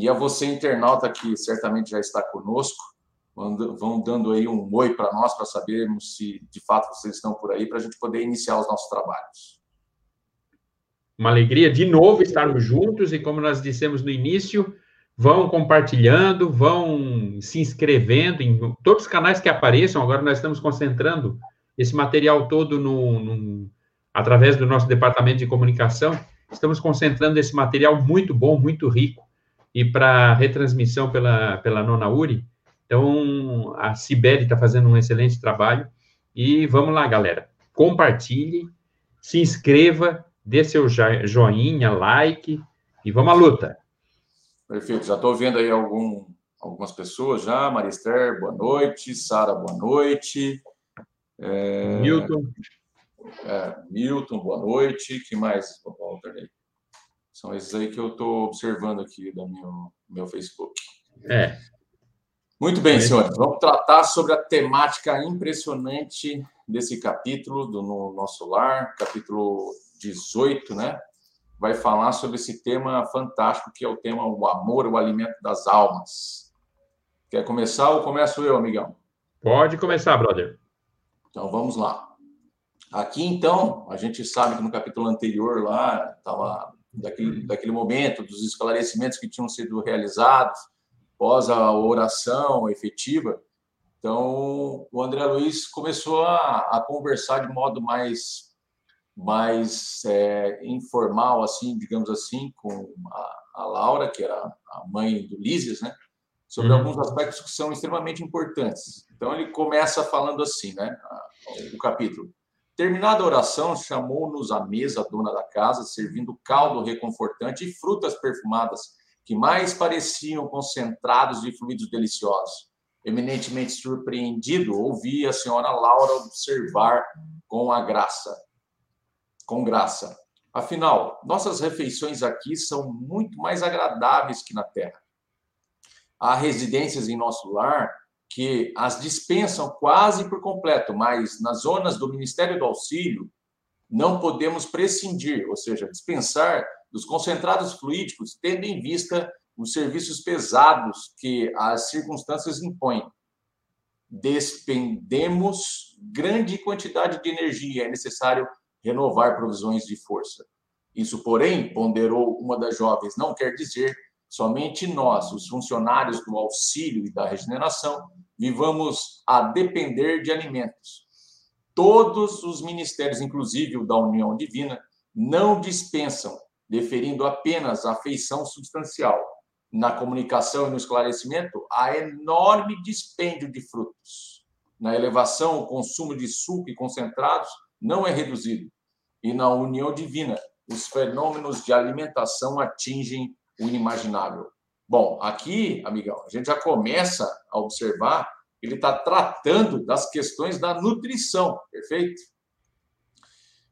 E a você, internauta, que certamente já está conosco, vão dando aí um oi para nós, para sabermos se de fato vocês estão por aí, para a gente poder iniciar os nossos trabalhos. Uma alegria de novo estarmos juntos e, como nós dissemos no início, vão compartilhando, vão se inscrevendo em todos os canais que apareçam. Agora nós estamos concentrando esse material todo no, no, através do nosso departamento de comunicação. Estamos concentrando esse material muito bom, muito rico, e para retransmissão pela, pela Nona Uri. Então, a Cibele está fazendo um excelente trabalho. E vamos lá, galera. Compartilhe, se inscreva, dê seu joinha, like e vamos à luta. Perfeito. Já estou vendo aí algum, algumas pessoas já. Marister, boa noite. Sara, boa noite. É... Milton. É, Milton, boa noite. que mais, Walter? São esses aí que eu estou observando aqui do meu, meu Facebook. É. Muito bem, senhores. Vamos tratar sobre a temática impressionante desse capítulo do no nosso lar, capítulo 18, né? Vai falar sobre esse tema fantástico que é o tema o amor, o alimento das almas. Quer começar ou começo eu, amigão? Pode começar, brother. Então vamos lá. Aqui, então, a gente sabe que no capítulo anterior lá estava daquele, daquele momento, dos esclarecimentos que tinham sido realizados após a oração efetiva. Então, o André Luiz começou a, a conversar de modo mais, mais é, informal, assim, digamos assim, com a, a, Laura, que era a mãe do Lísias, né? Sobre uhum. alguns aspectos que são extremamente importantes. Então, ele começa falando assim, né? O capítulo. Terminada a oração, chamou-nos à mesa a dona da casa, servindo caldo reconfortante e frutas perfumadas, que mais pareciam concentrados de fluidos deliciosos. Eminentemente surpreendido, ouvi a senhora Laura observar com a graça. Com graça. Afinal, nossas refeições aqui são muito mais agradáveis que na terra. Há residências em nosso lar que as dispensam quase por completo, mas nas zonas do Ministério do Auxílio não podemos prescindir, ou seja, dispensar dos concentrados fluídicos, tendo em vista os serviços pesados que as circunstâncias impõem. Despendemos grande quantidade de energia, é necessário renovar provisões de força. Isso, porém, ponderou uma das jovens, não quer dizer somente nós, os funcionários do auxílio e da regeneração, vivamos a depender de alimentos. Todos os ministérios, inclusive o da União Divina, não dispensam, deferindo apenas a feição substancial. Na comunicação e no esclarecimento, há enorme dispêndio de frutos. Na elevação, o consumo de suco e concentrados não é reduzido. E na união divina, os fenômenos de alimentação atingem o inimaginável. Bom, aqui, amigão, a gente já começa a observar ele está tratando das questões da nutrição, perfeito?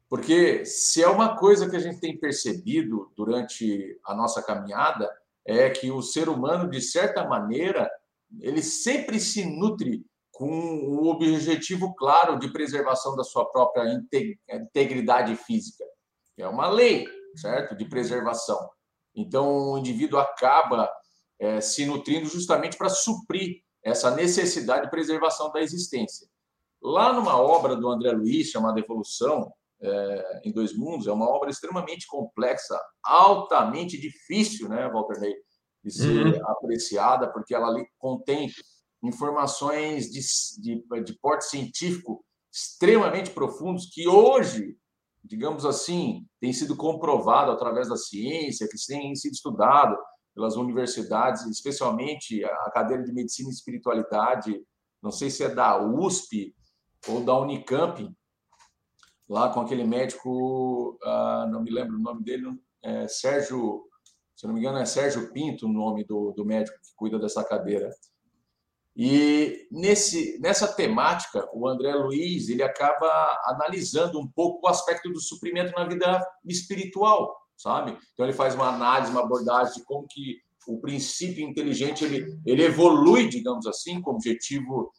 Porque se é uma coisa que a gente tem percebido durante a nossa caminhada, é que o ser humano, de certa maneira, ele sempre se nutre com o objetivo claro de preservação da sua própria integridade física. É uma lei, certo? De preservação. Então, o indivíduo acaba é, se nutrindo justamente para suprir essa necessidade de preservação da existência. Lá numa obra do André Luiz, chamada Evolução, é, em Dois Mundos, é uma obra extremamente complexa, altamente difícil, né, Walter Ney, de ser uhum. apreciada, porque ela contém informações de, de, de porte científico extremamente profundos que hoje, digamos assim, tem sido comprovado através da ciência, que tem sido estudado pelas universidades, especialmente a cadeira de Medicina e Espiritualidade, não sei se é da USP ou da Unicamp, lá com aquele médico, ah, não me lembro o nome dele, é Sérgio, se não me engano, é Sérgio Pinto o nome do, do médico que cuida dessa cadeira. E nesse, nessa temática, o André Luiz ele acaba analisando um pouco o aspecto do suprimento na vida espiritual sabe? Então ele faz uma análise, uma abordagem de como que o princípio inteligente ele, ele evolui, digamos assim, com o objetivo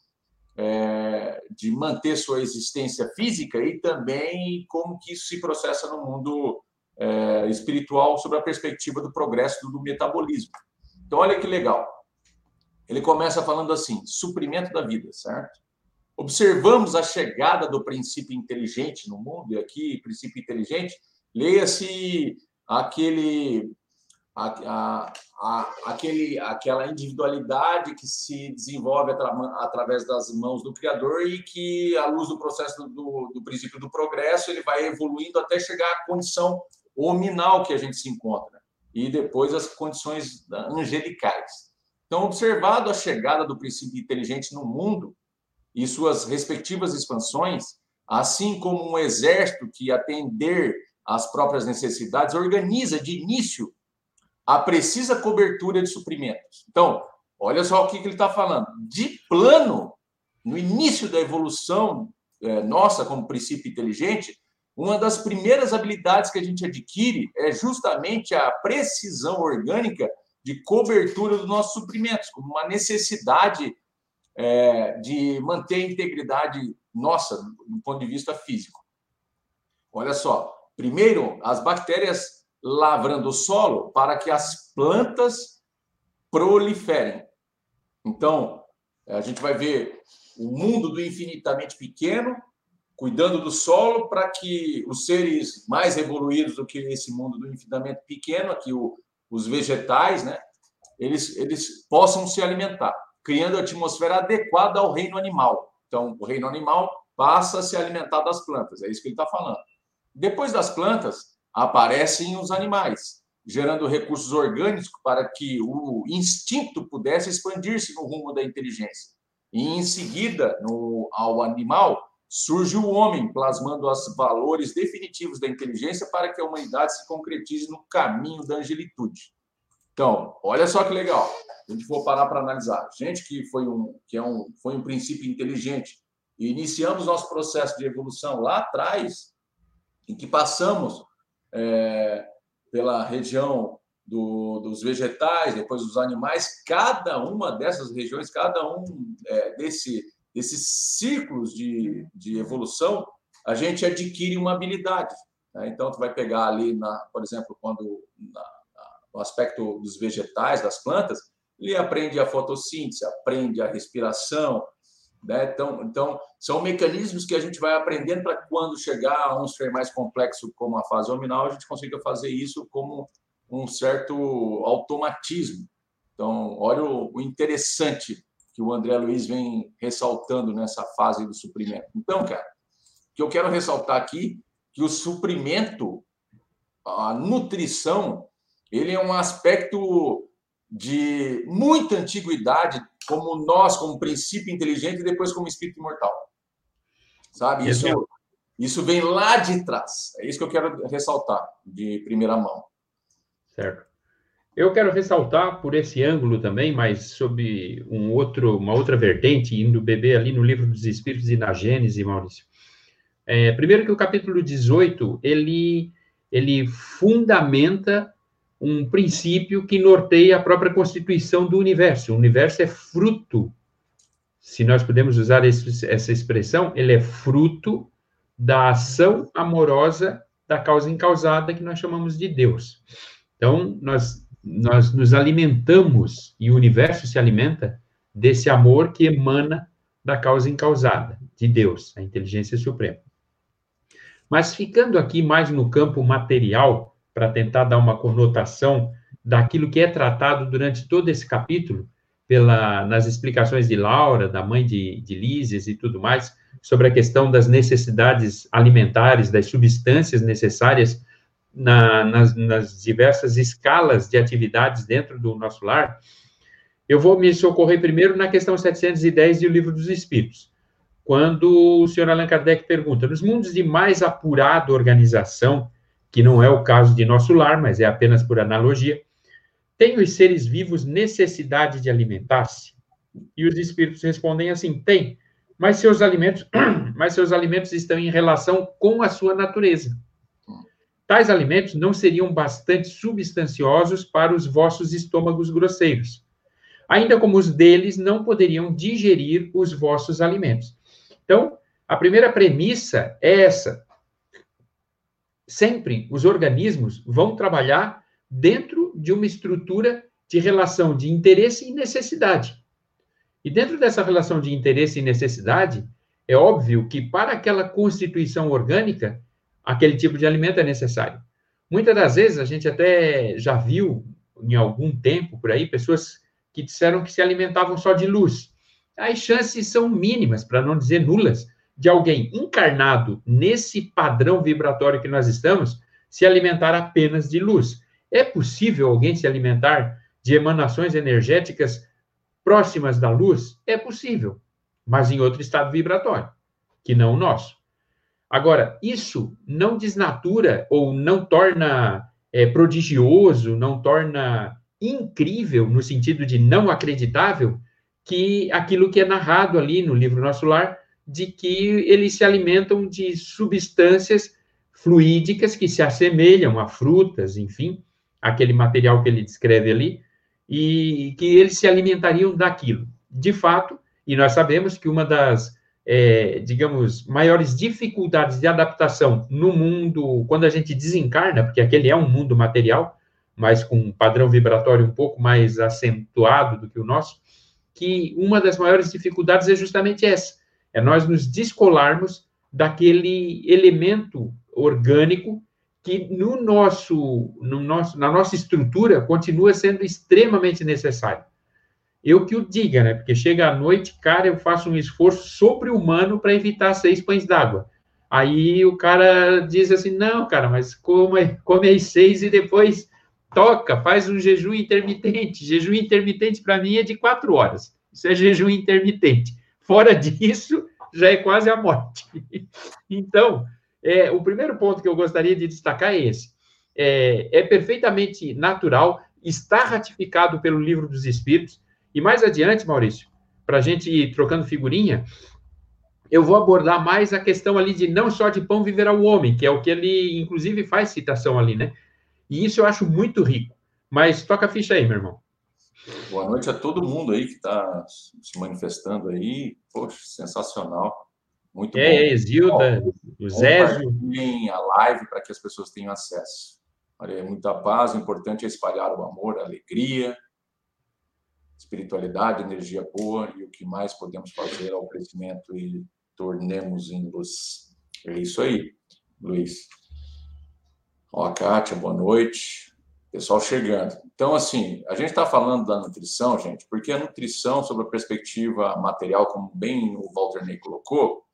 é, de manter sua existência física e também como que isso se processa no mundo é, espiritual sobre a perspectiva do progresso do metabolismo. Então, olha que legal. Ele começa falando assim: suprimento da vida, certo? Observamos a chegada do princípio inteligente no mundo, e aqui, princípio inteligente, leia-se aquele, a, a, a, aquele, aquela individualidade que se desenvolve atra, através das mãos do Criador e que, à luz do processo do, do princípio do progresso, ele vai evoluindo até chegar à condição hominal que a gente se encontra, e depois as condições angelicais. Então, observado a chegada do princípio inteligente no mundo e suas respectivas expansões, assim como um exército que atender às próprias necessidades organiza de início a precisa cobertura de suprimentos. Então, olha só o que, ele está falando. De plano, no início da evolução é, nossa como princípio inteligente, uma das primeiras habilidades que a gente adquire é justamente a precisão orgânica de cobertura dos nossos suprimentos, como uma necessidade é, de manter a integridade nossa do ponto de vista físico. Olha só, primeiro, as bactérias lavrando o solo para que as plantas proliferem. Então, a gente vai ver o mundo do infinitamente pequeno cuidando do solo para que os seres mais evoluídos do que esse mundo do infinitamente pequeno, aqui o, os vegetais, né, eles, eles possam se alimentar, criando a atmosfera adequada ao reino animal. Então, o reino animal passa a se alimentar das plantas, é isso que ele está falando. Depois das plantas, aparecem os animais, gerando recursos orgânicos para que o instinto pudesse expandir-se no rumo da inteligência. E, em seguida, no, ao animal, surge o homem, plasmando os valores definitivos da inteligência para que a humanidade se concretize no caminho da angelitude. Então, olha só que legal. A gente for parar para analisar, gente que foi um que é um foi um princípio inteligente e iniciamos nosso processo de evolução lá atrás, em que passamos é, pela região do, dos vegetais, depois dos animais, cada uma dessas regiões, cada um é, desse desses ciclos de, de evolução, a gente adquire uma habilidade. Né? Então, tu vai pegar ali, na, por exemplo, quando na, na, no aspecto dos vegetais, das plantas, ele aprende a fotossíntese, aprende a respiração. Né? Então, então, são mecanismos que a gente vai aprendendo para quando chegar a um ser mais complexo como a fase hominal, a gente consiga fazer isso como um certo automatismo. Então, olha o interessante que o André Luiz vem ressaltando nessa fase do suprimento. Então, cara, o que eu quero ressaltar aqui que o suprimento, a nutrição, ele é um aspecto de muita antiguidade, como nós, como princípio inteligente, e depois como espírito imortal. Sabe? Isso, isso vem lá de trás. É isso que eu quero ressaltar de primeira mão. Certo. Eu quero ressaltar por esse ângulo também, mas sob um outro, uma outra vertente, indo beber ali no livro dos Espíritos e na Gênese, Maurício. É, primeiro que o capítulo 18, ele, ele fundamenta um princípio que norteia a própria constituição do universo. O universo é fruto, se nós podemos usar esse, essa expressão, ele é fruto da ação amorosa da causa incausada que nós chamamos de Deus. Então, nós nós nos alimentamos e o universo se alimenta desse amor que emana da causa incausada, de Deus, a inteligência suprema. Mas ficando aqui mais no campo material, para tentar dar uma conotação daquilo que é tratado durante todo esse capítulo, pela, nas explicações de Laura, da mãe de, de Lises e tudo mais, sobre a questão das necessidades alimentares, das substâncias necessárias na, nas, nas, diversas escalas de atividades dentro do nosso lar, eu vou me socorrer primeiro na questão 710 do Livro dos Espíritos, quando o senhor Allan Kardec pergunta: nos mundos de mais apurada organização, que não é o caso de nosso lar, mas é apenas por analogia, têm os seres vivos necessidade de alimentar-se? E os espíritos respondem assim: tem, mas seus alimentos, mas seus alimentos estão em relação com a sua natureza. Tais alimentos não seriam bastante substanciosos para os vossos estômagos grosseiros, ainda como os deles não poderiam digerir os vossos alimentos. Então, a primeira premissa é essa. Sempre os organismos vão trabalhar dentro de uma estrutura de relação de interesse e necessidade. E dentro dessa relação de interesse e necessidade, é óbvio que para aquela constituição orgânica, aquele tipo de alimento é necessário. Muitas das vezes a gente até já viu em algum tempo por aí pessoas que disseram que se alimentavam só de luz. As chances são mínimas, para não dizer nulas, de alguém encarnado nesse padrão vibratório que nós estamos se alimentar apenas de luz. É possível alguém se alimentar de emanações energéticas próximas da luz? É possível, mas em outro estado vibratório, que não o nosso. Agora, isso não desnatura ou não torna é, prodigioso, não torna incrível, no sentido de não acreditável, que aquilo que é narrado ali no livro Nosso Lar, de que eles se alimentam de substâncias fluídicas que se assemelham a frutas, enfim, aquele material que ele descreve ali, e que eles se alimentariam daquilo. De fato, e nós sabemos que uma das, é, digamos, maiores dificuldades de adaptação no mundo, quando a gente desencarna, porque aquele é um mundo material, mas com um padrão vibratório um pouco mais acentuado do que o nosso, que uma das maiores dificuldades é justamente essa, é nós nos descolarmos daquele elemento orgânico que no nosso, no nosso, na nossa estrutura continua sendo extremamente necessário. Eu que o diga, né? Porque chega à noite, cara, eu faço um esforço sobre-humano para evitar seis pães d'água. Aí o cara diz assim: não, cara, mas come, come seis e depois toca, faz um jejum intermitente. Jejum intermitente para mim é de quatro horas. Isso é jejum intermitente. Fora disso, já é quase a morte. Então, é, o primeiro ponto que eu gostaria de destacar é esse. É, é perfeitamente natural, está ratificado pelo Livro dos Espíritos, e mais adiante, Maurício, para a gente ir trocando figurinha, eu vou abordar mais a questão ali de não só de pão viverá o homem, que é o que ele, inclusive, faz citação ali, né? E isso eu acho muito rico. Mas toca a ficha aí, meu irmão. Boa noite a todo mundo aí que está se manifestando aí. Poxa, sensacional. Muito é, bom. É, Exilda, o Zésio. a live para que as pessoas tenham acesso. Olha, muita paz, o importante é espalhar o amor, a alegria, espiritualidade, energia boa e o que mais podemos fazer ao crescimento e tornemos em luz. É isso aí, Luiz. Ó, Kátia, boa noite. Pessoal chegando. Então, assim, a gente está falando da nutrição, gente, porque a nutrição, sob a perspectiva material, como bem o Walter Ney colocou,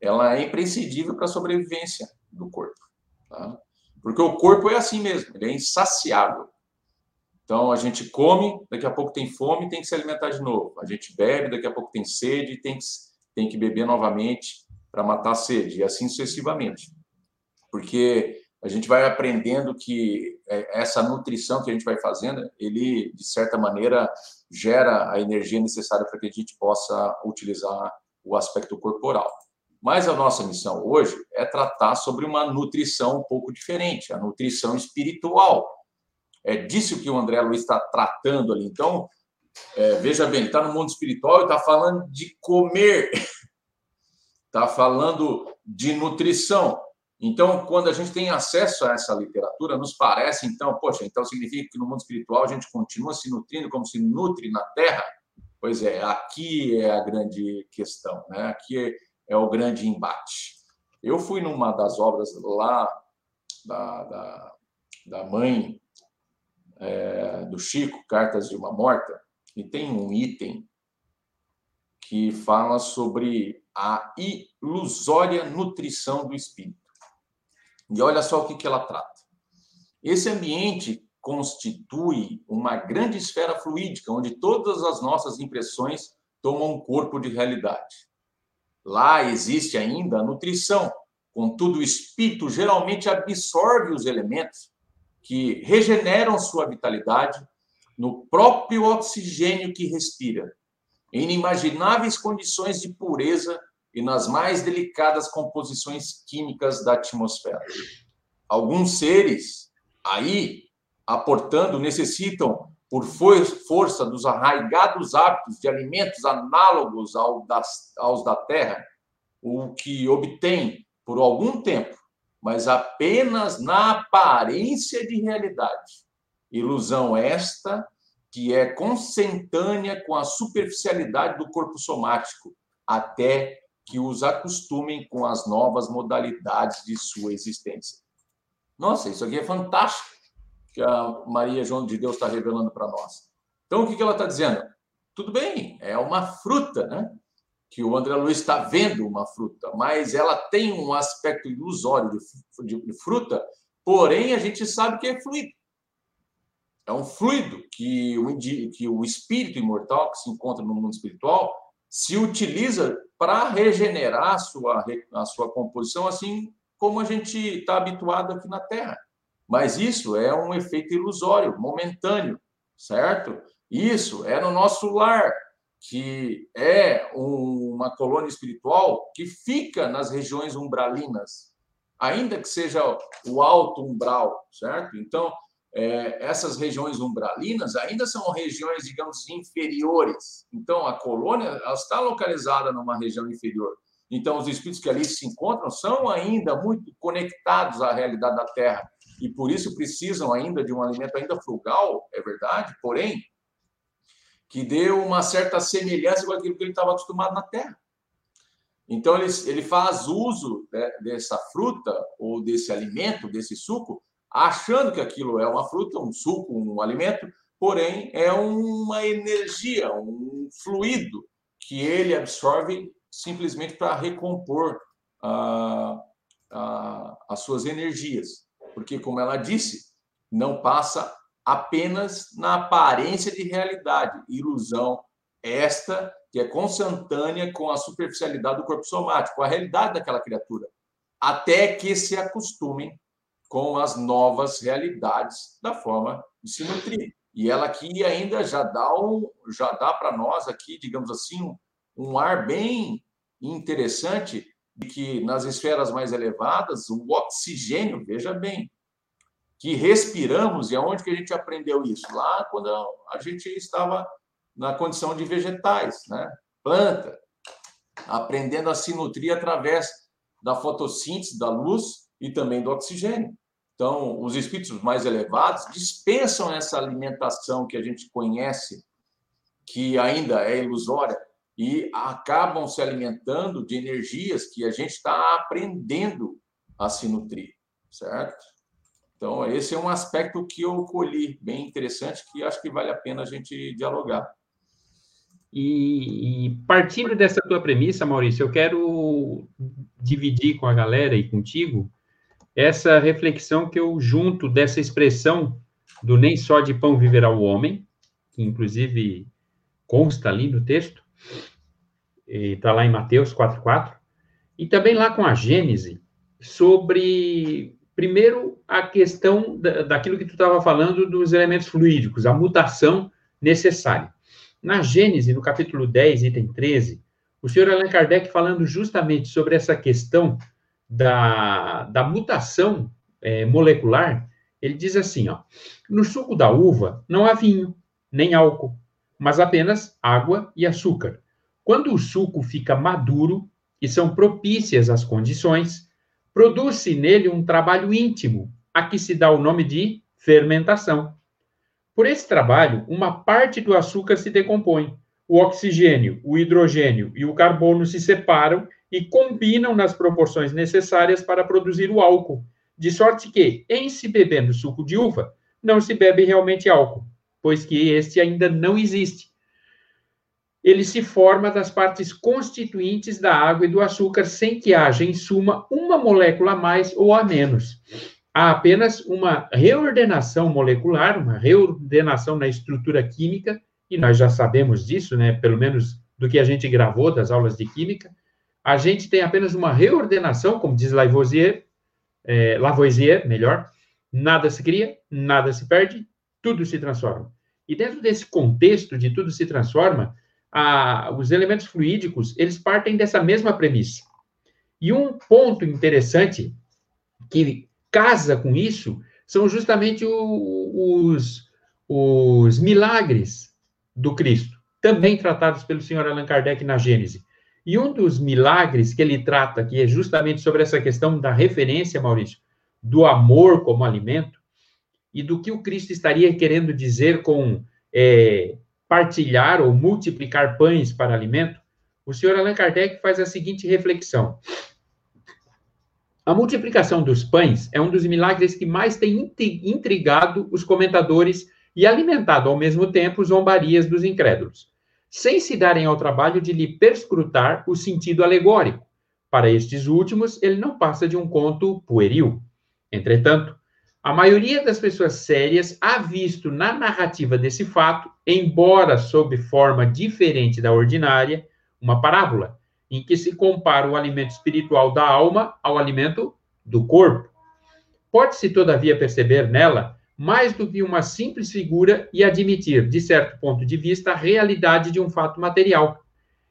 ela é imprescindível para a sobrevivência do corpo. Tá? Porque o corpo é assim mesmo, ele é insaciável. Então, a gente come, daqui a pouco tem fome, tem que se alimentar de novo. A gente bebe, daqui a pouco tem sede, tem que, tem que beber novamente para matar a sede, e assim sucessivamente. Porque a gente vai aprendendo que é, essa nutrição que a gente vai fazendo, ele, de certa maneira, gera a energia necessária para que a gente possa utilizar o aspecto corporal. Mas a nossa missão hoje é tratar sobre uma nutrição um pouco diferente, a nutrição espiritual. É disso que o André Luiz está tratando ali. Então, é, veja bem, está no mundo espiritual e está falando de comer, está falando de nutrição. Então, quando a gente tem acesso a essa literatura, nos parece, então, poxa, então significa que no mundo espiritual a gente continua se nutrindo como se nutre na Terra? Pois é, aqui é a grande questão, né? Aqui é é o grande embate. Eu fui numa das obras lá da, da, da mãe é, do Chico, Cartas de uma Morta, e tem um item que fala sobre a ilusória nutrição do espírito. E olha só o que, que ela trata. Esse ambiente constitui uma grande esfera fluídica, onde todas as nossas impressões tomam um corpo de realidade. Lá existe ainda a nutrição. Contudo, o espírito geralmente absorve os elementos que regeneram sua vitalidade no próprio oxigênio que respira, em inimagináveis condições de pureza e nas mais delicadas composições químicas da atmosfera. Alguns seres aí aportando necessitam por força dos arraigados hábitos de alimentos análogos aos da terra, o que obtém por algum tempo, mas apenas na aparência de realidade. Ilusão esta que é consentânea com a superficialidade do corpo somático, até que os acostumem com as novas modalidades de sua existência. Nossa, isso aqui é fantástico que a Maria João de Deus está revelando para nós. Então, o que ela está dizendo? Tudo bem, é uma fruta, né? Que o André Luiz está vendo uma fruta, mas ela tem um aspecto ilusório de, fruta, porém a gente sabe que é fluido. É um fluido que o, que o espírito imortal que se encontra no mundo espiritual se utiliza para regenerar a sua, a sua composição, assim como a gente está habituado aqui na Terra. Mas isso é um efeito ilusório, momentâneo, certo? Isso é no nosso lar, que é uma colônia espiritual que fica nas regiões umbralinas, ainda que seja o alto umbral, certo? Então, é, essas regiões umbralinas ainda são regiões, digamos, inferiores. Então, a colônia está localizada numa região inferior. Então, os espíritos que ali se encontram são ainda muito conectados à realidade da Terra e por isso precisam ainda de um alimento ainda frugal, é verdade, porém, que dê uma certa semelhança com aquilo que ele estava acostumado na Terra. Então, ele, ele faz uso né, dessa fruta ou desse alimento, desse suco, achando que aquilo é uma fruta, um suco, um alimento, porém é uma energia, um fluido que ele absorve simplesmente para recompor ah, ah, as suas energias. Porque, como ela disse, não passa apenas na aparência de realidade, ilusão esta que é consentânea com a superficialidade do corpo somático, a realidade daquela criatura, até que se acostumem com as novas realidades da forma de se nutrir. E ela aqui ainda já dá um, já dá para nós aqui, digamos assim, um ar bem interessante de que nas esferas mais elevadas o oxigênio, veja bem, que respiramos e aonde que a gente aprendeu isso? Lá quando a gente estava na condição de vegetais, né? Planta, aprendendo a se nutrir através da fotossíntese, da luz e também do oxigênio. Então, os espíritos mais elevados dispensam essa alimentação que a gente conhece, que ainda é ilusória, e acabam se alimentando de energias que a gente está aprendendo a se nutrir, certo? Então, esse é um aspecto que eu colhi bem interessante, que acho que vale a pena a gente dialogar. E, e, partindo dessa tua premissa, Maurício, eu quero dividir com a galera e contigo essa reflexão que eu junto dessa expressão do nem só de pão viverá o homem, que inclusive consta ali no texto, está lá em Mateus 4,4, e também lá com a Gênese, sobre, primeiro, a questão da, daquilo que tu estava falando dos elementos fluídicos, a mutação necessária. Na Gênese, no capítulo 10, item 13, o senhor Allan Kardec falando justamente sobre essa questão da, da mutação é, molecular, ele diz assim, ó, no suco da uva não há vinho, nem álcool, mas apenas água e açúcar. Quando o suco fica maduro e são propícias as condições, produz-se nele um trabalho íntimo, a que se dá o nome de fermentação. Por esse trabalho, uma parte do açúcar se decompõe, o oxigênio, o hidrogênio e o carbono se separam e combinam nas proporções necessárias para produzir o álcool, de sorte que, em se bebendo suco de uva, não se bebe realmente álcool, pois que este ainda não existe. Ele se forma das partes constituintes da água e do açúcar, sem que haja, em suma, uma molécula a mais ou a menos. Há apenas uma reordenação molecular, uma reordenação na estrutura química, e nós já sabemos disso, né, pelo menos do que a gente gravou das aulas de química, a gente tem apenas uma reordenação, como diz Lavoisier, é, Lavoisier, melhor, nada se cria, nada se perde, tudo se transforma. E dentro desse contexto de tudo se transforma, a, os elementos fluídicos, eles partem dessa mesma premissa. E um ponto interessante que casa com isso são justamente o, os, os milagres do Cristo, também tratados pelo senhor Allan Kardec na Gênese. E um dos milagres que ele trata, que é justamente sobre essa questão da referência, Maurício, do amor como alimento, e do que o Cristo estaria querendo dizer com é, partilhar ou multiplicar pães para alimento, o senhor Allan Kardec faz a seguinte reflexão. A multiplicação dos pães é um dos milagres que mais tem intrigado os comentadores e alimentado ao mesmo tempo zombarias dos incrédulos, sem se darem ao trabalho de lhe perscrutar o sentido alegórico. Para estes últimos, ele não passa de um conto pueril. Entretanto, a maioria das pessoas sérias há visto na narrativa desse fato, embora sob forma diferente da ordinária, uma parábola em que se compara o alimento espiritual da alma ao alimento do corpo. Pode-se, todavia, perceber nela mais do que uma simples figura e admitir, de certo ponto de vista, a realidade de um fato material,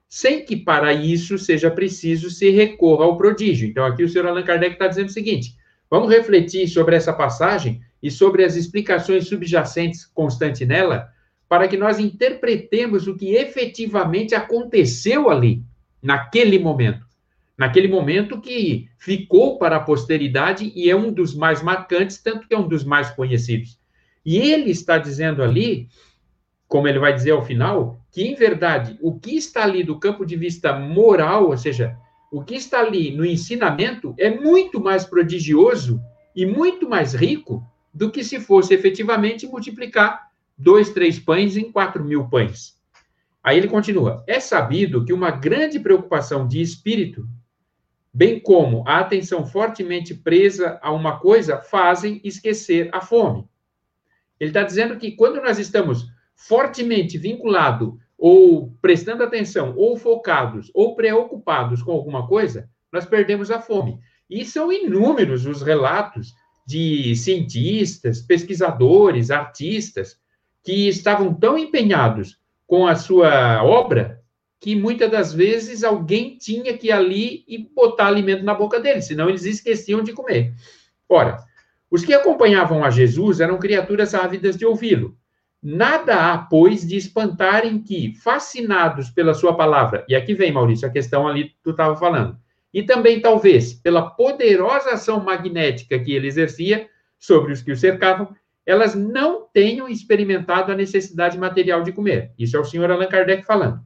sem que para isso seja preciso se recorra ao prodígio. Então, aqui o senhor Allan Kardec está dizendo o seguinte: vamos refletir sobre essa passagem e sobre as explicações subjacentes constantes nela, para que nós interpretemos o que efetivamente aconteceu ali naquele momento. Naquele momento que ficou para a posteridade e é um dos mais marcantes, tanto que é um dos mais conhecidos. E ele está dizendo ali, como ele vai dizer ao final, que em verdade o que está ali do campo de vista moral, ou seja, o que está ali no ensinamento é muito mais prodigioso e muito mais rico do que se fosse efetivamente multiplicar dois, três pães em quatro mil pães. Aí ele continua: é sabido que uma grande preocupação de espírito, bem como a atenção fortemente presa a uma coisa, fazem esquecer a fome. Ele está dizendo que quando nós estamos fortemente vinculados, ou prestando atenção, ou focados, ou preocupados com alguma coisa, nós perdemos a fome. E são inúmeros os relatos de cientistas, pesquisadores, artistas, que estavam tão empenhados com a sua obra que muitas das vezes alguém tinha que ir ali e botar alimento na boca deles, senão eles esqueciam de comer. Ora, os que acompanhavam a Jesus eram criaturas ávidas de ouvi-lo. Nada há, pois, de espantarem que, fascinados pela sua palavra, e aqui vem, Maurício, a questão ali que tu estava falando, e também, talvez, pela poderosa ação magnética que ele exercia sobre os que o cercavam, elas não tenham experimentado a necessidade material de comer. Isso é o senhor Allan Kardec falando.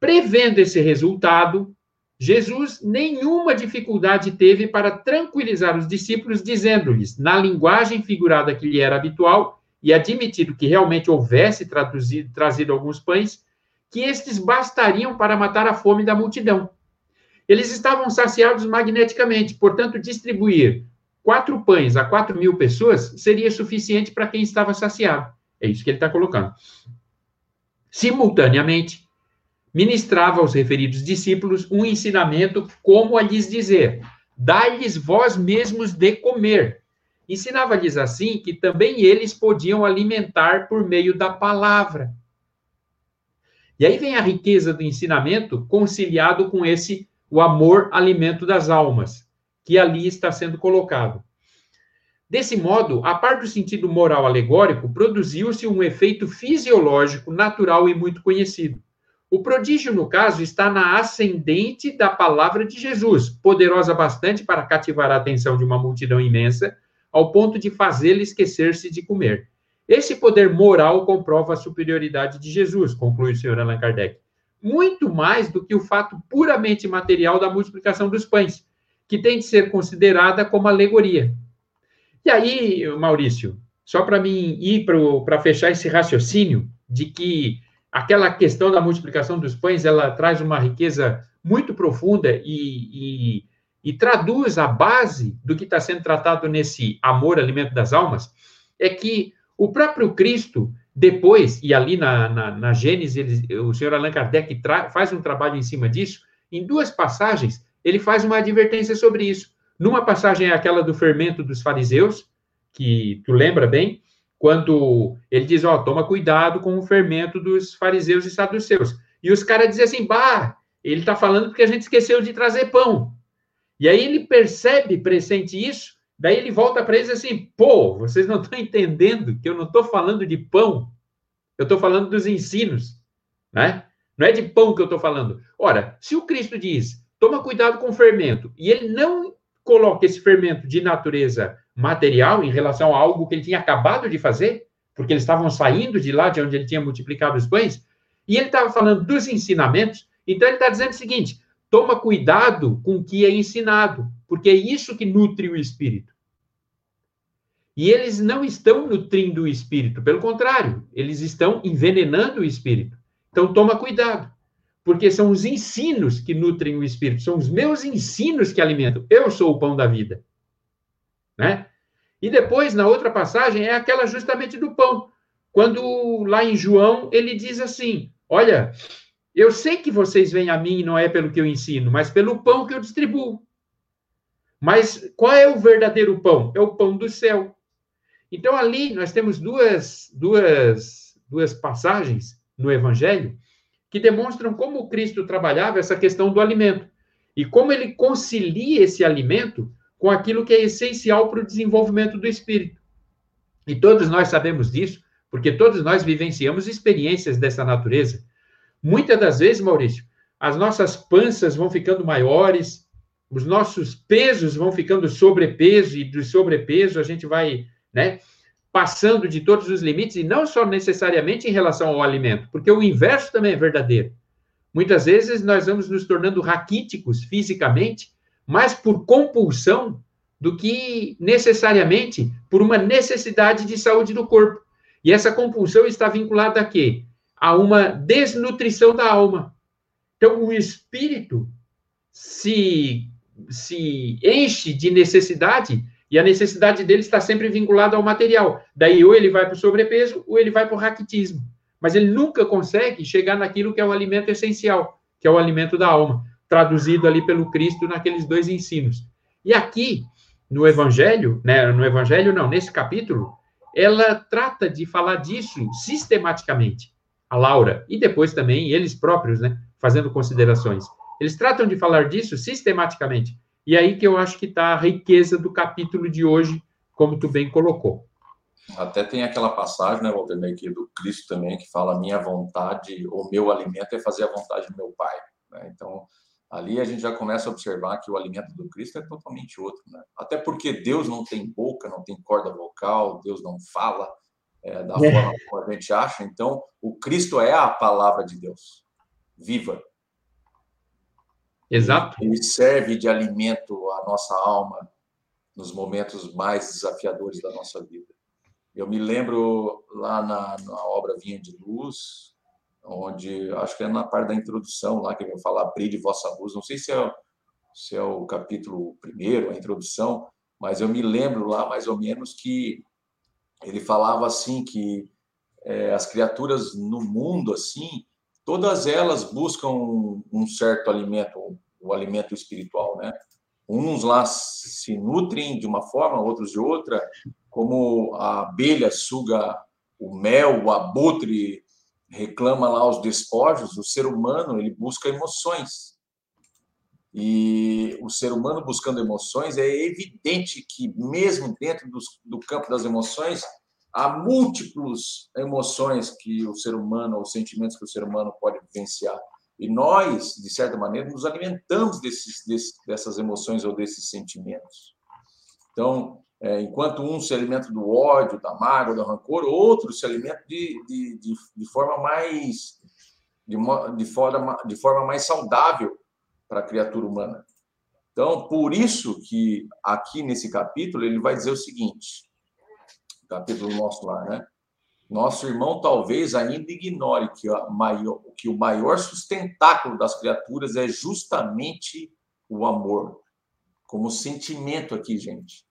Prevendo esse resultado, Jesus nenhuma dificuldade teve para tranquilizar os discípulos, dizendo-lhes, na linguagem figurada que lhe era habitual, e admitido que realmente houvesse traduzido, trazido alguns pães, que estes bastariam para matar a fome da multidão. Eles estavam saciados magneticamente, portanto, distribuir quatro pães a quatro mil pessoas seria suficiente para quem estava saciado. É isso que ele está colocando. Simultaneamente, ministrava aos referidos discípulos um ensinamento como a lhes dizer: dai-lhes vós mesmos de comer. Ensinava-lhes assim que também eles podiam alimentar por meio da palavra. E aí vem a riqueza do ensinamento conciliado com esse o amor alimento das almas que ali está sendo colocado. Desse modo, a par do sentido moral alegórico, produziu-se um efeito fisiológico natural e muito conhecido. O prodígio, no caso, está na ascendente da palavra de Jesus, poderosa bastante para cativar a atenção de uma multidão imensa, ao ponto de fazê-la esquecer-se de comer. Esse poder moral comprova a superioridade de Jesus, conclui o senhor Allan Kardec. Muito mais do que o fato puramente material da multiplicação dos pães, que tem de ser considerada como alegoria. E aí, Maurício, só para mim ir para fechar esse raciocínio de que aquela questão da multiplicação dos pães ela traz uma riqueza muito profunda e, e, e traduz a base do que está sendo tratado nesse amor, alimento das almas, é que o próprio Cristo, depois, e ali na, na, na Gênesis, ele, o senhor Allan Kardec faz um trabalho em cima disso, em duas passagens, ele faz uma advertência sobre isso. Numa passagem é aquela do fermento dos fariseus, que tu lembra bem, quando ele diz, ó, toma cuidado com o fermento dos fariseus e saduceus. E os caras dizem assim, bah, ele está falando porque a gente esqueceu de trazer pão. E aí ele percebe, pressente isso, daí ele volta para eles assim, pô, vocês não estão entendendo que eu não estou falando de pão, eu estou falando dos ensinos, né? Não é de pão que eu estou falando. Ora, se o Cristo diz, toma cuidado com o fermento. E ele não coloca esse fermento de natureza material em relação a algo que ele tinha acabado de fazer, porque eles estavam saindo de lá, de onde ele tinha multiplicado os pães, e ele estava falando dos ensinamentos. Então, ele está dizendo o seguinte: toma cuidado com o que é ensinado, porque é isso que nutre o espírito. E eles não estão nutrindo o espírito, pelo contrário, eles estão envenenando o espírito. Então, toma cuidado, porque são os ensinos que nutrem o espírito, são os meus ensinos que alimentam. Eu sou o pão da vida. Né? E depois, na outra passagem, é aquela justamente do pão. Quando lá em João, ele diz assim: Olha, eu sei que vocês vêm a mim não é pelo que eu ensino, mas pelo pão que eu distribuo. Mas qual é o verdadeiro pão? É o pão do céu. Então, ali nós temos duas, duas, duas passagens no Evangelho que demonstram como Cristo trabalhava essa questão do alimento e como ele concilia esse alimento com aquilo que é essencial para o desenvolvimento do espírito. E todos nós sabemos disso, porque todos nós vivenciamos experiências dessa natureza. Muitas das vezes, Maurício, as nossas panças vão ficando maiores, os nossos pesos vão ficando sobrepeso, e do sobrepeso a gente vai né? Passando de todos os limites, e não só necessariamente em relação ao alimento, porque o inverso também é verdadeiro. Muitas vezes nós vamos nos tornando raquíticos fisicamente, mais por compulsão do que necessariamente por uma necessidade de saúde do corpo. E essa compulsão está vinculada a quê? A uma desnutrição da alma. Então, o espírito se, se enche de necessidade e a necessidade dele está sempre vinculada ao material. Daí, ou ele vai para o sobrepeso, ou ele vai para o raquitismo. Mas ele nunca consegue chegar naquilo que é o alimento essencial, que é o alimento da alma, traduzido ali pelo Cristo naqueles dois ensinos. E aqui, no Evangelho, né, no Evangelho não, nesse capítulo, ela trata de falar disso sistematicamente. A Laura, e depois também eles próprios, né, fazendo considerações. Eles tratam de falar disso sistematicamente. E aí que eu acho que está a riqueza do capítulo de hoje, como tu bem colocou. Até tem aquela passagem, né, Walter, aqui do Cristo também, que fala: minha vontade, o meu alimento é fazer a vontade do meu Pai. Né? Então, ali a gente já começa a observar que o alimento do Cristo é totalmente outro. Né? Até porque Deus não tem boca, não tem corda vocal, Deus não fala é, da é. forma como a gente acha. Então, o Cristo é a palavra de Deus, viva. Exato. Ele serve de alimento à nossa alma nos momentos mais desafiadores da nossa vida. Eu me lembro lá na, na obra Vinha de Luz, onde acho que é na parte da introdução lá que ele vai falar abrir de vossa luz. Não sei se é, se é o capítulo primeiro, a introdução, mas eu me lembro lá mais ou menos que ele falava assim que é, as criaturas no mundo assim todas elas buscam um certo alimento, o alimento espiritual, né? Uns lá se nutrem de uma forma, outros de outra, como a abelha suga o mel, o abutre reclama lá os despojos, o ser humano ele busca emoções. E o ser humano buscando emoções, é evidente que mesmo dentro do, do campo das emoções, há múltiplas emoções que o ser humano, ou sentimentos que o ser humano pode vivenciar. E nós, de certa maneira, nos alimentamos desses, desses, dessas emoções ou desses sentimentos. Então, é, enquanto um se alimenta do ódio, da mágoa, do rancor, outro se alimenta de, de, de, de forma mais de, de, forma, de forma mais saudável para a criatura humana. Então, por isso que aqui nesse capítulo ele vai dizer o seguinte: capítulo nosso lá, né? Nosso irmão talvez ainda ignore que, maior, que o maior sustentáculo das criaturas é justamente o amor, como sentimento aqui, gente,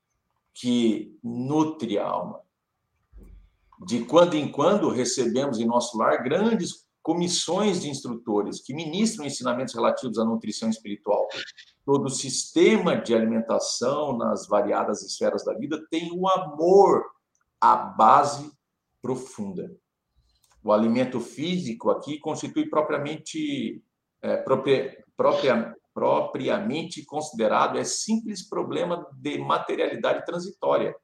que nutre a alma. De quando em quando recebemos em nosso lar grandes comissões de instrutores que ministram ensinamentos relativos à nutrição espiritual. Todo o sistema de alimentação nas variadas esferas da vida tem o amor a base profunda. O alimento físico aqui constitui propriamente é, propria, própria, propriamente considerado é simples problema de materialidade transitória,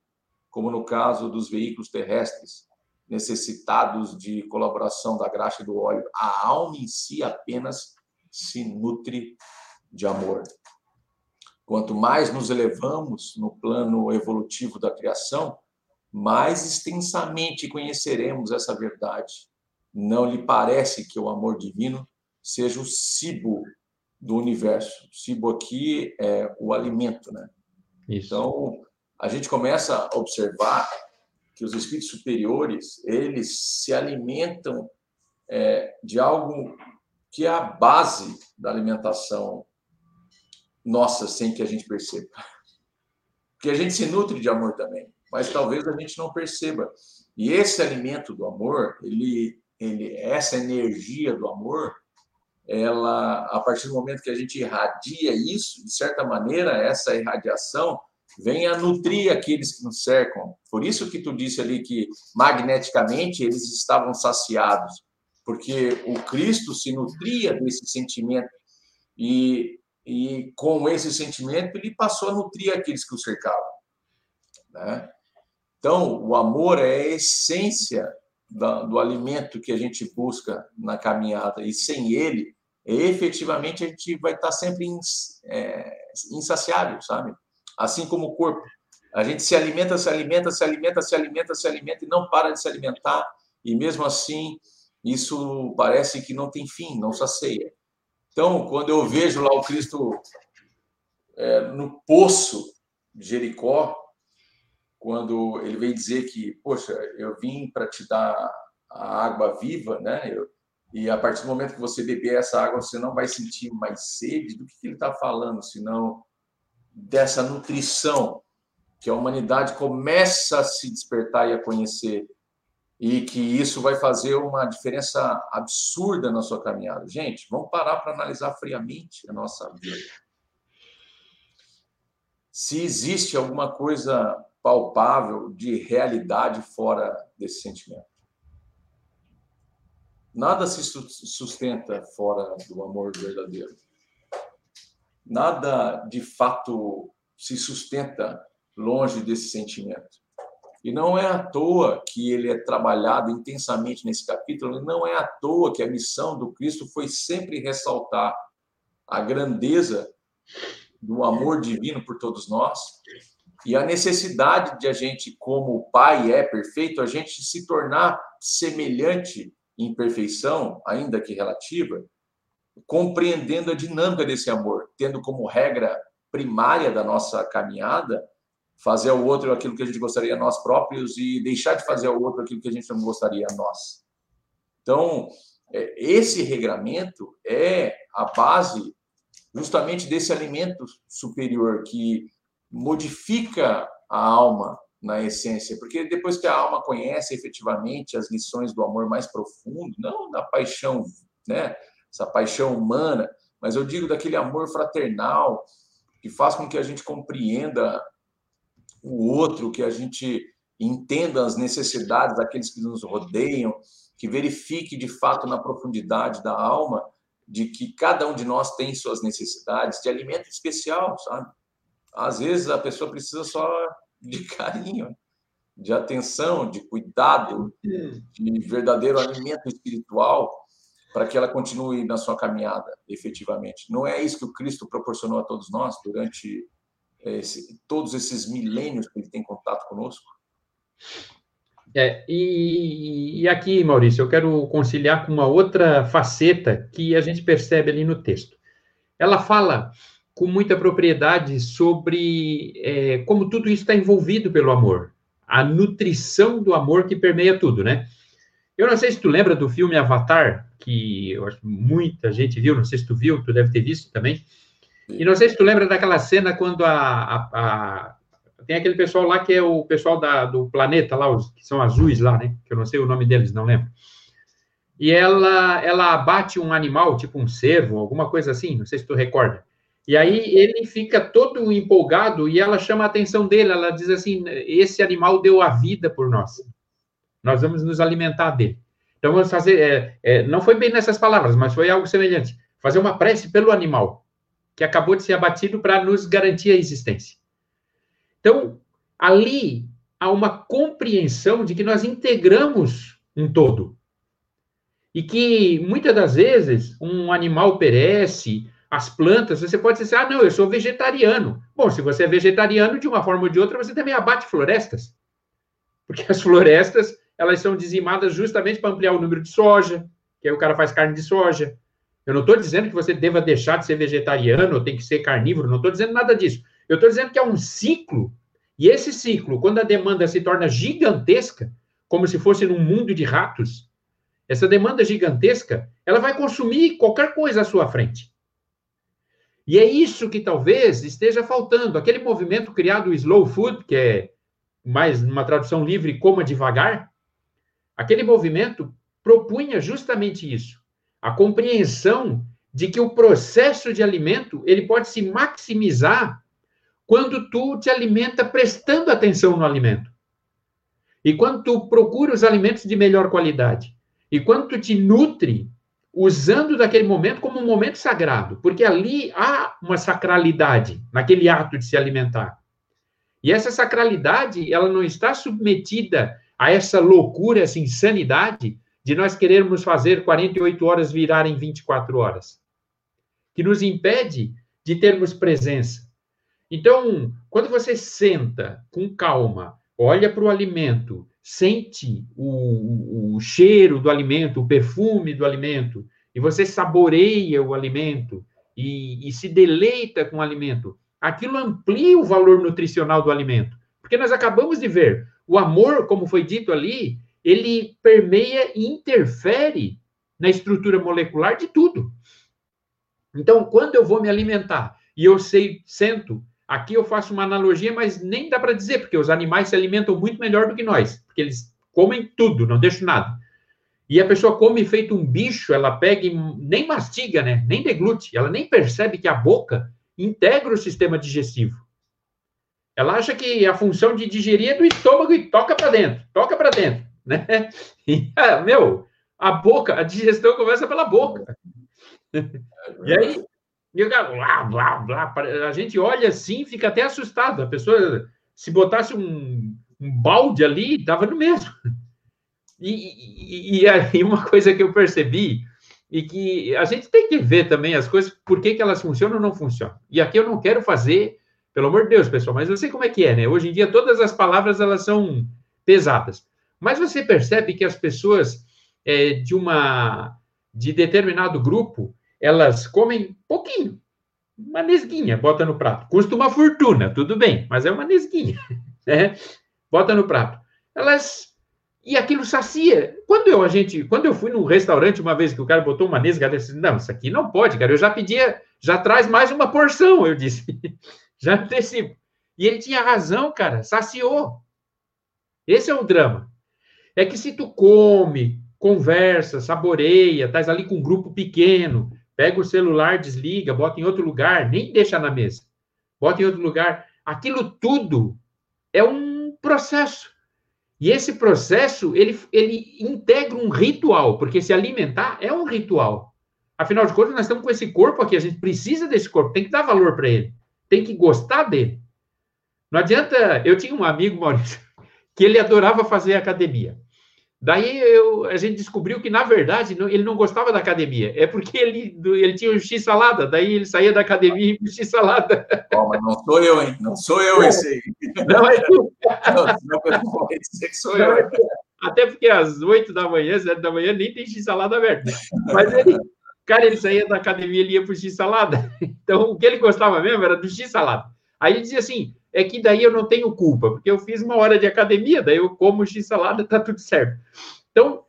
como no caso dos veículos terrestres, necessitados de colaboração da graxa e do óleo. A alma em si apenas se nutre de amor. Quanto mais nos elevamos no plano evolutivo da criação, mais extensamente conheceremos essa verdade. Não lhe parece que o amor divino seja o cibo do universo? O cibo aqui é o alimento, né? Isso. Então, a gente começa a observar que os espíritos superiores, eles se alimentam é, de algo que é a base da alimentação nossa, sem que a gente perceba. Porque a gente se nutre de amor também, mas talvez a gente não perceba. E esse alimento do amor, ele, ele, essa energia do amor, ela, a partir do momento que a gente irradia isso, de certa maneira, essa irradiação vem a nutrir aqueles que nos cercam. Por isso que tu disse ali que magneticamente eles estavam saciados, porque o Cristo se nutria desse sentimento e e com esse sentimento ele passou a nutrir aqueles que o cercavam. Né? Então, o amor é a essência do alimento que a gente busca na caminhada, e sem ele, efetivamente, a gente vai estar sempre é, insaciável, sabe? Assim como o corpo. A gente se alimenta, se alimenta, se alimenta, se alimenta, se alimenta e não para de se alimentar, e mesmo assim, isso parece que não tem fim, não sacia. Então, quando eu vejo lá o Cristo é, no poço de Jericó, quando ele vem dizer que, poxa, eu vim para te dar a água viva, né? Eu, e a partir do momento que você beber essa água, você não vai sentir mais sede. Do que, que ele está falando, senão dessa nutrição que a humanidade começa a se despertar e a conhecer e que isso vai fazer uma diferença absurda na sua caminhada. Gente, vamos parar para analisar friamente a nossa vida. Se existe alguma coisa palpável de realidade fora desse sentimento. Nada se sustenta fora do amor verdadeiro. Nada de fato se sustenta longe desse sentimento. E não é à toa que ele é trabalhado intensamente nesse capítulo, não é à toa que a missão do Cristo foi sempre ressaltar a grandeza do amor divino por todos nós e a necessidade de a gente, como o Pai é perfeito, a gente se tornar semelhante em perfeição, ainda que relativa, compreendendo a dinâmica desse amor, tendo como regra primária da nossa caminhada fazer ao outro aquilo que a gente gostaria nós próprios e deixar de fazer ao outro aquilo que a gente não gostaria a nós. Então, é, esse regramento é a base justamente desse alimento superior que modifica a alma na essência, porque depois que a alma conhece efetivamente as lições do amor mais profundo, não da paixão, né, essa paixão humana, mas eu digo daquele amor fraternal que faz com que a gente compreenda o outro, que a gente entenda as necessidades daqueles que nos rodeiam, que verifique de fato na profundidade da alma de que cada um de nós tem suas necessidades de alimento especial, sabe? Às vezes a pessoa precisa só de carinho, de atenção, de cuidado, de verdadeiro alimento espiritual para que ela continue na sua caminhada, efetivamente. Não é isso que o Cristo proporcionou a todos nós durante esse, todos esses milênios que ele tem contato conosco? É, e, e, aqui, Maurício, eu quero conciliar com uma outra faceta que a gente percebe ali no texto. Ela fala com muita propriedade sobre é, como tudo isso está envolvido pelo amor, a nutrição do amor que permeia tudo, né? Eu não sei se tu lembra do filme Avatar, que eu acho muita gente viu, não sei se tu viu, tu deve ter visto também, e não sei se tu lembra daquela cena quando a, a, a, tem aquele pessoal lá que é o pessoal da, do planeta lá, os que são azuis lá, né? Que eu não sei o nome deles, não lembro. E ela ela abate um animal, tipo um cervo, alguma coisa assim, não sei se tu recorda. E aí ele fica todo empolgado e ela chama a atenção dele, ela diz assim: esse animal deu a vida por nós. Nós vamos nos alimentar dele. Então vamos fazer, é, é, não foi bem nessas palavras, mas foi algo semelhante. Fazer uma prece pelo animal que acabou de ser abatido para nos garantir a existência. Então, ali há uma compreensão de que nós integramos um todo. E que muitas das vezes um animal perece, as plantas, você pode dizer, ah, não, eu sou vegetariano. Bom, se você é vegetariano, de uma forma ou de outra, você também abate florestas. Porque as florestas, elas são dizimadas justamente para ampliar o número de soja, que aí o cara faz carne de soja. Eu não estou dizendo que você deva deixar de ser vegetariano ou tem que ser carnívoro, não estou dizendo nada disso. Eu estou dizendo que é um ciclo, e esse ciclo, quando a demanda se torna gigantesca, como se fosse num mundo de ratos, essa demanda gigantesca, ela vai consumir qualquer coisa à sua frente. E é isso que talvez esteja faltando. Aquele movimento criado, Slow Food, que é mais uma tradução livre, coma devagar, aquele movimento propunha justamente isso. A compreensão de que o processo de alimento, ele pode se maximizar quando tu te alimenta prestando atenção no alimento. E quando tu procura os alimentos de melhor qualidade. E quando tu te nutre usando daquele momento como um momento sagrado, porque ali há uma sacralidade naquele ato de se alimentar. E essa sacralidade, ela não está submetida a essa loucura, essa insanidade de nós querermos fazer 48 horas virarem 24 horas, que nos impede de termos presença. Então, quando você senta com calma, olha para o alimento, sente o, o, cheiro do alimento, o perfume do alimento, e você saboreia o alimento e, e se deleita com o alimento, aquilo amplia o valor nutricional do alimento. Porque nós acabamos de ver, o amor, como foi dito ali, ele permeia e interfere na estrutura molecular de tudo. Então, quando eu vou me alimentar e eu sei, sento Aqui eu faço uma analogia, mas nem dá para dizer, porque os animais se alimentam muito melhor do que nós, porque eles comem tudo, não deixam nada. E a pessoa come feito um bicho, ela pega e nem mastiga, né? Nem deglute, ela nem percebe que a boca integra o sistema digestivo. Ela acha que a função de digerir é do estômago e toca para dentro, toca para dentro, né? E, ah, meu, a boca, a digestão começa pela boca. E aí, e cara, blá, blá, blá. A gente olha assim, fica até assustado. A pessoa, se botasse um, um balde ali, dava no mesmo. E, e, e aí uma coisa que eu percebi, e que a gente tem que ver também as coisas, por que, que elas funcionam ou não funcionam. E aqui eu não quero fazer, pelo amor de Deus, pessoal, mas eu sei como é que é, né? Hoje em dia todas as palavras elas são pesadas. Mas você percebe que as pessoas é, de uma de determinado grupo, elas comem pouquinho, uma nesguinha, bota no prato. Custa uma fortuna, tudo bem, mas é uma nesguinha, né? Bota no prato. Elas e aquilo sacia. Quando eu a gente, quando eu fui num restaurante uma vez que o cara botou uma nesga, eu disse: "Não, isso aqui não pode, cara. Eu já pedia, já traz mais uma porção", eu disse. já antecipo. E ele tinha razão, cara, saciou. Esse é o drama. É que se tu come, conversa, saboreia, estás ali com um grupo pequeno, Pega o celular, desliga, bota em outro lugar, nem deixa na mesa. Bota em outro lugar. Aquilo tudo é um processo. E esse processo, ele, ele integra um ritual, porque se alimentar é um ritual. Afinal de contas, nós estamos com esse corpo aqui, a gente precisa desse corpo, tem que dar valor para ele, tem que gostar dele. Não adianta. Eu tinha um amigo, Maurício, que ele adorava fazer academia. Daí eu, a gente descobriu que, na verdade, não, ele não gostava da academia. É porque ele, ele tinha o X-salada. Daí ele saía da academia e X-salada. Oh, mas não sou eu, hein? Não sou eu esse aí. Não é tu. Não, não que sou eu. Até porque às 8 da manhã, 7 da manhã, nem tem X-salada aberto. Mas ele, cara, ele saía da academia e ia para o X-salada. Então, o que ele gostava mesmo era do X-salada. Aí ele dizia assim, é que daí eu não tenho culpa, porque eu fiz uma hora de academia, daí eu como x-salada, tá tudo certo. Então,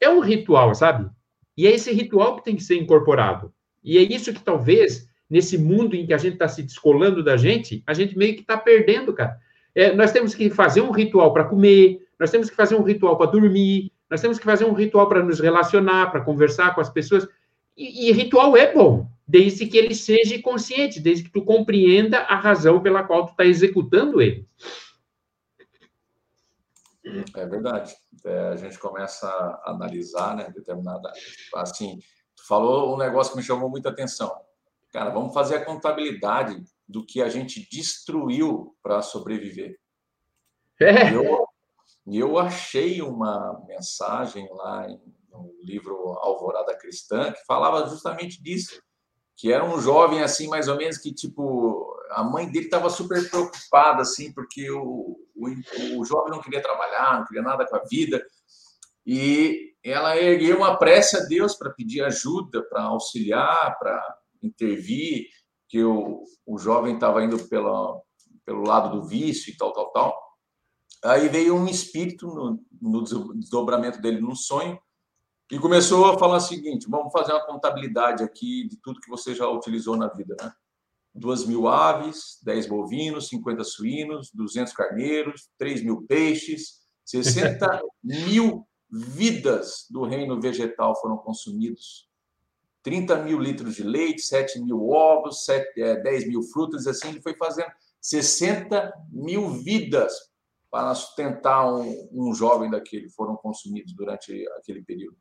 é um ritual, sabe? E é esse ritual que tem que ser incorporado. E é isso que talvez, nesse mundo em que a gente está se descolando da gente, a gente meio que está perdendo, cara. É, nós temos que fazer um ritual para comer, nós temos que fazer um ritual para dormir, nós temos que fazer um ritual para nos relacionar, para conversar com as pessoas. E, e ritual é bom, desde que ele seja consciente, desde que tu compreenda a razão pela qual tu está executando ele. É verdade. É, a gente começa a analisar, né, determinada, assim, tu falou um negócio que me chamou muita atenção. Cara, vamos fazer a contabilidade do que a gente destruiu para sobreviver. É. Eu, eu achei uma mensagem lá no livro Alvorada Cristã que falava justamente disso que era um jovem assim, mais ou menos, que tipo a mãe dele estava super preocupada, assim, porque o, o, o jovem não queria trabalhar, não queria nada com a vida. E ela ergueu uma prece a Deus para pedir ajuda, para auxiliar, para intervir, que o, o jovem estava indo pela, pelo lado do vício e tal, tal, tal. Aí veio um espírito no, no desdobramento dele num sonho e começou a falar o seguinte: vamos fazer uma contabilidade aqui de tudo que você já utilizou na vida, né? Duas mil aves, 10 bovinos, 50 suínos, 200 carneiros, 3 mil peixes, 60 mil vidas do reino vegetal foram consumidos. 30 mil litros de leite, 7 mil ovos, 7, é, 10 mil frutas, assim ele foi fazendo 60 mil vidas para sustentar um, um jovem daquele, foram consumidos durante aquele período.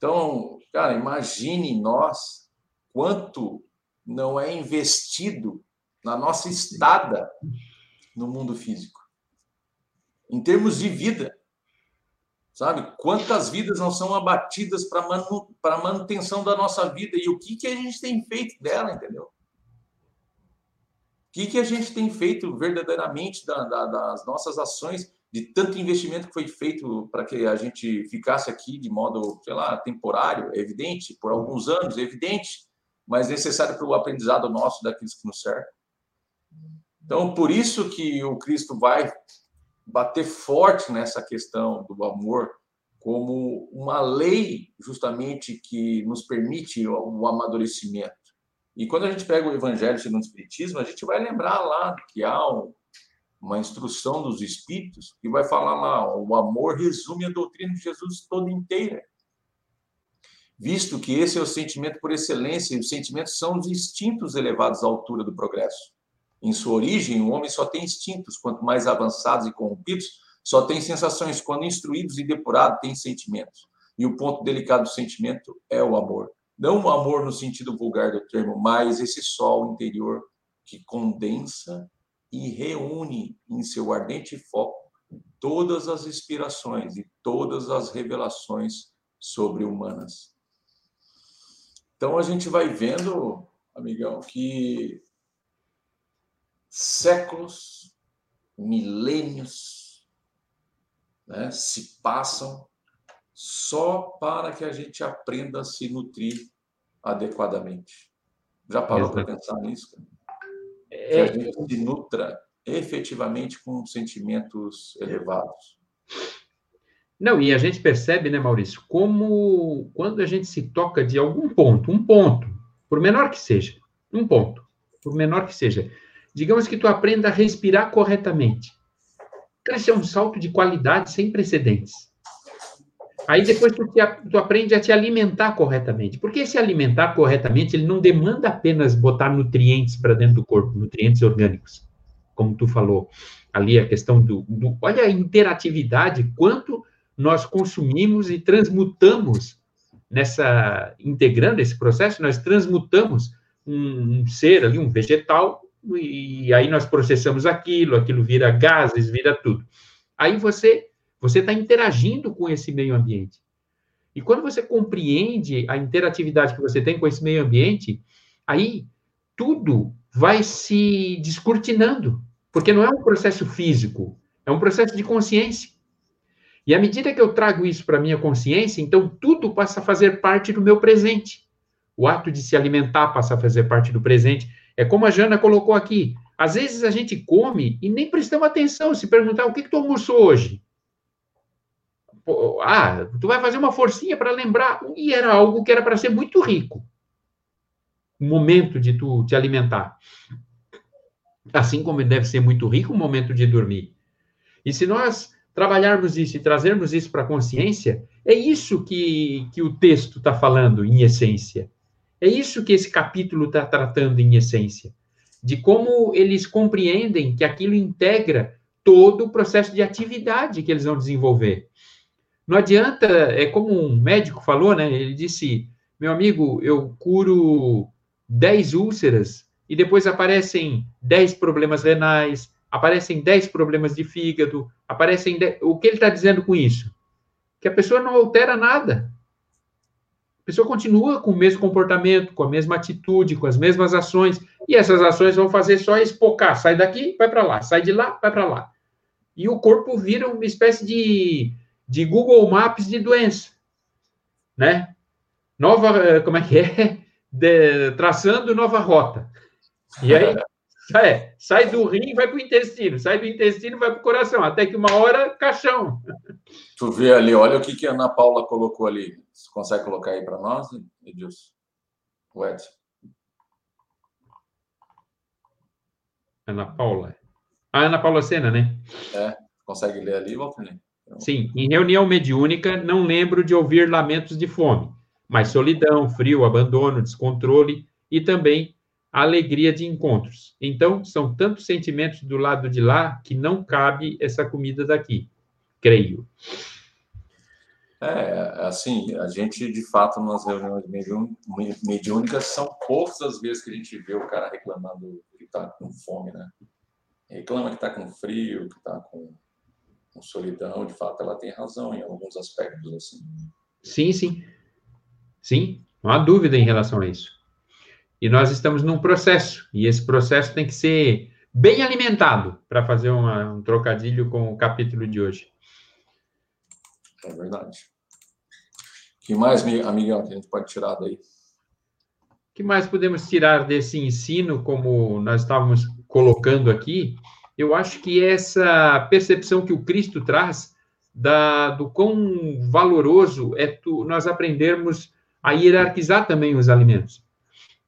Então, cara, imagine nós quanto não é investido na nossa estada no mundo físico. Em termos de vida, sabe? Quantas vidas não são abatidas para manu a manutenção da nossa vida e o que, que a gente tem feito dela, entendeu? O que, que a gente tem feito verdadeiramente da, da, das nossas ações de tanto investimento que foi feito para que a gente ficasse aqui de modo, sei lá, temporário, é evidente, por alguns anos, é evidente, mas necessário para o aprendizado nosso daqueles que nos servem. Então, por isso que o Cristo vai bater forte nessa questão do amor como uma lei justamente que nos permite o amadurecimento. E quando a gente pega o Evangelho segundo o Espiritismo, a gente vai lembrar lá que há um, uma instrução dos espíritos que vai falar lá, o amor resume a doutrina de Jesus toda inteira. Visto que esse é o sentimento por excelência, e os sentimentos são os instintos elevados à altura do progresso. Em sua origem, o homem só tem instintos, quanto mais avançados e corrompidos, só tem sensações, quando instruídos e depurados, tem sentimentos. E o ponto delicado do sentimento é o amor. Não o amor no sentido vulgar do termo, mas esse sol interior que condensa e reúne em seu ardente foco todas as inspirações e todas as revelações sobre-humanas. Então a gente vai vendo, amigão, que séculos, milênios né, se passam só para que a gente aprenda a se nutrir adequadamente. Já parou para pensar nisso? Cara? Que a é. gente se nutra efetivamente com sentimentos elevados. Não, e a gente percebe, né, Maurício, como quando a gente se toca de algum ponto, um ponto, por menor que seja, um ponto, por menor que seja, digamos que tu aprenda a respirar corretamente. Cara, isso é um salto de qualidade sem precedentes. Aí depois tu, te, tu aprende a te alimentar corretamente. Porque se alimentar corretamente, ele não demanda apenas botar nutrientes para dentro do corpo, nutrientes orgânicos, como tu falou. Ali a questão do, do olha a interatividade, quanto nós consumimos e transmutamos nessa integrando esse processo, nós transmutamos um, um ser ali, um vegetal, e aí nós processamos aquilo, aquilo vira gases, vira tudo. Aí você você está interagindo com esse meio ambiente. E quando você compreende a interatividade que você tem com esse meio ambiente, aí tudo vai se descortinando, porque não é um processo físico, é um processo de consciência. E à medida que eu trago isso para a minha consciência, então tudo passa a fazer parte do meu presente. O ato de se alimentar passa a fazer parte do presente. É como a Jana colocou aqui. Às vezes a gente come e nem prestamos atenção, se perguntar o que, que tu almoçou hoje ah, tu vai fazer uma forcinha para lembrar. E era algo que era para ser muito rico. O momento de tu te alimentar. Assim como deve ser muito rico o momento de dormir. E se nós trabalharmos isso e trazermos isso para a consciência, é isso que, que o texto está falando, em essência. É isso que esse capítulo está tratando, em essência. De como eles compreendem que aquilo integra todo o processo de atividade que eles vão desenvolver. Não adianta, é como um médico falou, né? Ele disse: meu amigo, eu curo 10 úlceras e depois aparecem 10 problemas renais, aparecem 10 problemas de fígado, aparecem. 10... O que ele está dizendo com isso? Que a pessoa não altera nada. A pessoa continua com o mesmo comportamento, com a mesma atitude, com as mesmas ações, e essas ações vão fazer só espocar, sai daqui, vai para lá, sai de lá, vai para lá. E o corpo vira uma espécie de, de Google Maps de doença, né? Nova, eh, como é que é? De, traçando nova rota. E aí, é, sai do rim, vai para o intestino, sai do intestino, vai para o coração, até que uma hora, caixão. Tu vê ali, olha o que, que a Ana Paula colocou ali. Você consegue colocar aí para nós, Edilson? O Edson. Ana Paula. A Ana Paula Sena, né? É, consegue ler ali, Walter? Sim, em reunião mediúnica, não lembro de ouvir lamentos de fome, mas solidão, frio, abandono, descontrole e também a alegria de encontros. Então, são tantos sentimentos do lado de lá que não cabe essa comida daqui, creio. É, assim, a gente, de fato, nas reuniões mediúnicas, são poucas as vezes que a gente vê o cara reclamando que está com fome, né? Reclama que está com frio, que está com, com, solidão. De fato, ela tem razão em alguns aspectos, assim. Sim, sim. Sim, não há dúvida em relação a isso. E nós estamos num processo, e esse processo tem que ser bem alimentado, para fazer uma, um trocadilho com o capítulo de hoje. É verdade. O que mais, amigão, que a gente pode tirar daí? O que mais podemos tirar desse ensino, como nós estávamos colocando aqui? Eu acho que essa percepção que o Cristo traz da, do quão valoroso é tu, nós aprendermos a hierarquizar também os alimentos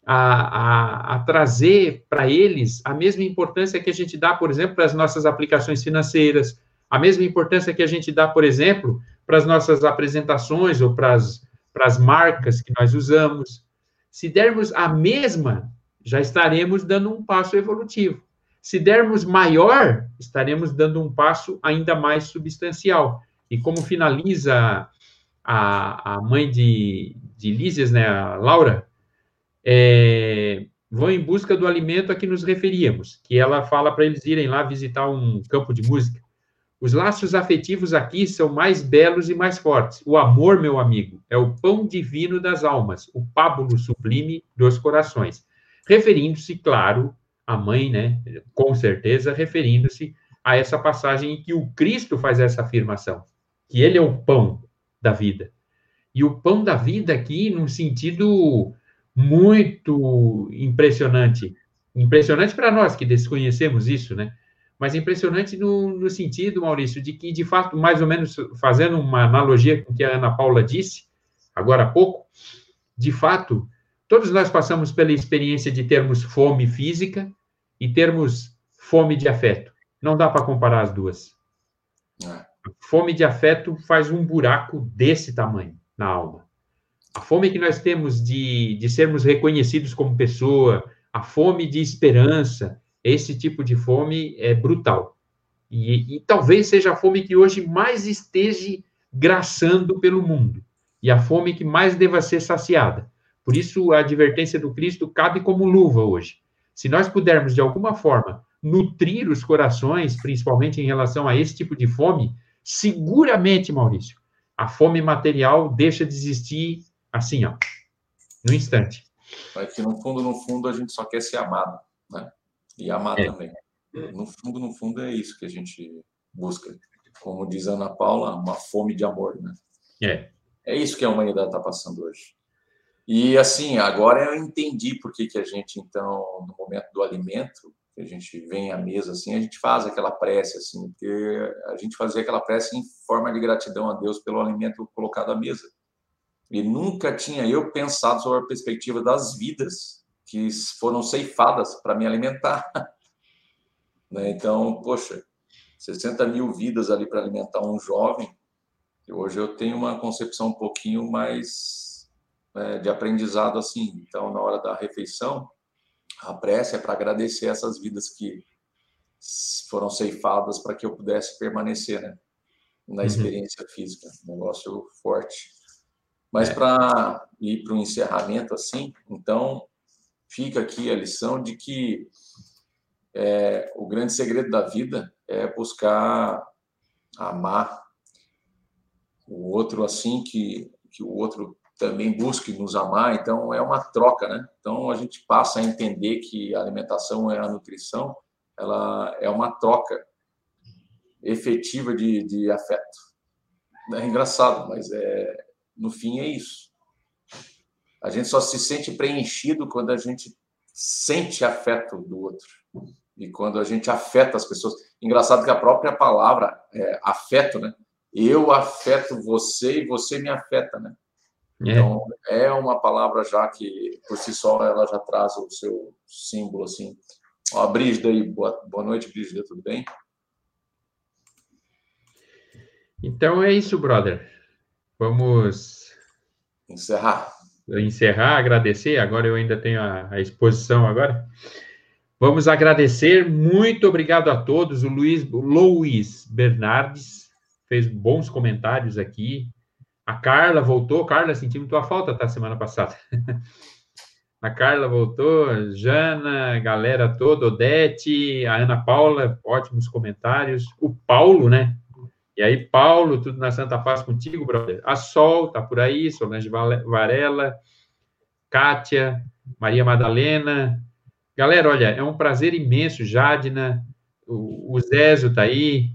a, a, a trazer para eles a mesma importância que a gente dá, por exemplo, para as nossas aplicações financeiras, a mesma importância que a gente dá, por exemplo, para as nossas apresentações ou para as, para as marcas que nós usamos. Se dermos a mesma, já estaremos dando um passo evolutivo. Se dermos maior, estaremos dando um passo ainda mais substancial. E como finaliza a, a mãe de, de né, a Laura, é, vão em busca do alimento a que nos referíamos, que ela fala para eles irem lá visitar um campo de música. Os laços afetivos aqui são mais belos e mais fortes. O amor, meu amigo, é o pão divino das almas, o pábulo sublime dos corações. Referindo-se, claro, à mãe, né? Com certeza, referindo-se a essa passagem em que o Cristo faz essa afirmação, que ele é o pão da vida. E o pão da vida aqui, num sentido muito impressionante. Impressionante para nós que desconhecemos isso, né? Mas impressionante no, no, sentido, Maurício, de que, de fato, mais ou menos fazendo uma analogia com o que a Ana Paula disse, agora há pouco, de fato, todos nós passamos pela experiência de termos fome física e termos fome de afeto. Não dá para comparar as duas. É. Fome de afeto faz um buraco desse tamanho na alma a fome que nós temos de, de sermos reconhecidos como pessoa, a fome de esperança, esse tipo de fome é brutal. E, e, talvez seja a fome que hoje mais esteja graçando pelo mundo. E a fome que mais deva ser saciada. Por isso, a advertência do Cristo cabe como luva hoje. Se nós pudermos, de alguma forma, nutrir os corações, principalmente em relação a esse tipo de fome, seguramente, Maurício, a fome material deixa de existir Assim, ó, no instante. Mas que no fundo, no fundo, a gente só quer ser amado, né? E amar é. também. No fundo, no fundo, é isso que a gente busca. Como diz Ana Paula, uma fome de amor, né? É. É isso que a humanidade está passando hoje. E assim, agora eu entendi por que, que a gente, então, no momento do alimento, que a gente vem à mesa assim, a gente faz aquela prece assim, porque a gente fazia aquela prece em forma de gratidão a Deus pelo alimento colocado à mesa. E nunca tinha eu pensado sobre a perspectiva das vidas que foram ceifadas para me alimentar. né? Então, poxa, 60 mil vidas ali para alimentar um jovem. Hoje eu tenho uma concepção um pouquinho mais é, de aprendizado assim. Então, na hora da refeição, a prece é para agradecer essas vidas que foram ceifadas para que eu pudesse permanecer né? na uhum. experiência uhum. física. negócio forte. Mas é. para ir para o encerramento assim, então fica aqui a lição de que é, o grande segredo da vida é buscar amar o outro assim que, que o outro também busque nos amar, então é uma troca, né? Então a gente passa a entender que a alimentação e a nutrição, ela é uma troca efetiva de, de afeto. É engraçado, mas é, no fim é isso. A gente só se sente preenchido quando a gente sente afeto do outro. E quando a gente afeta as pessoas. Engraçado que a própria palavra é, afeto, né? Eu afeto você e você me afeta, né? É. Então, é uma palavra já que, por si só, ela já traz o seu símbolo, assim. Ó, a Brígida aí, boa, boa noite, Brígida, tudo bem? Então é isso, brother. Vamos encerrar. Encerrar, agradecer. Agora eu ainda tenho a, a exposição agora. Vamos agradecer. Muito obrigado a todos. O Luiz, o Luiz Bernardes fez bons comentários aqui. A Carla voltou. Carla, sentimos tua falta, tá? Semana passada. a Carla voltou. Jana, galera toda, Odete, a Ana Paula, ótimos comentários. O Paulo, né? E aí, Paulo, tudo na Santa Paz contigo, brother. A Sol, tá por aí, Solange Varela, Kátia, Maria Madalena. Galera, olha, é um prazer imenso, Jadna, o, o Zézio tá aí.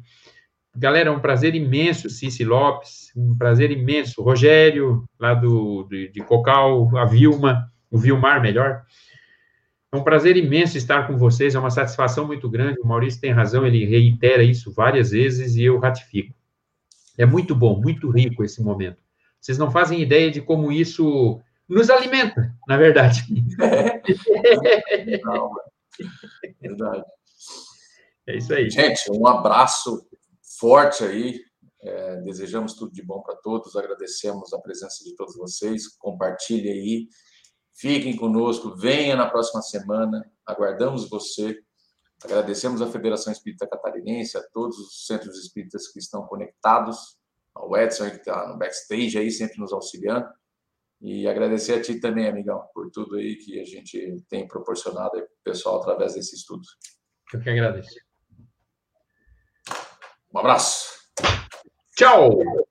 Galera, é um prazer imenso, Cici Lopes, um prazer imenso. Rogério, lá do, de, de Cocal, a Vilma, o Vilmar, melhor. É um prazer imenso estar com vocês, é uma satisfação muito grande. O Maurício tem razão, ele reitera isso várias vezes e eu ratifico. É muito bom, muito rico esse momento. Vocês não fazem ideia de como isso nos alimenta, na verdade. Não, verdade. É isso aí. Gente, um abraço forte aí. É, desejamos tudo de bom para todos. Agradecemos a presença de todos vocês. Compartilhe aí. Fiquem conosco. Venha na próxima semana. Aguardamos você. Agradecemos a Federação Espírita Catarinense, a todos os centros espíritas que estão conectados, ao Edson, que está no backstage aí, sempre nos auxiliando. E agradecer a ti também, amigão, por tudo aí que a gente tem proporcionado para o pessoal através desse estudo. Eu que agradeço. Um abraço. Tchau!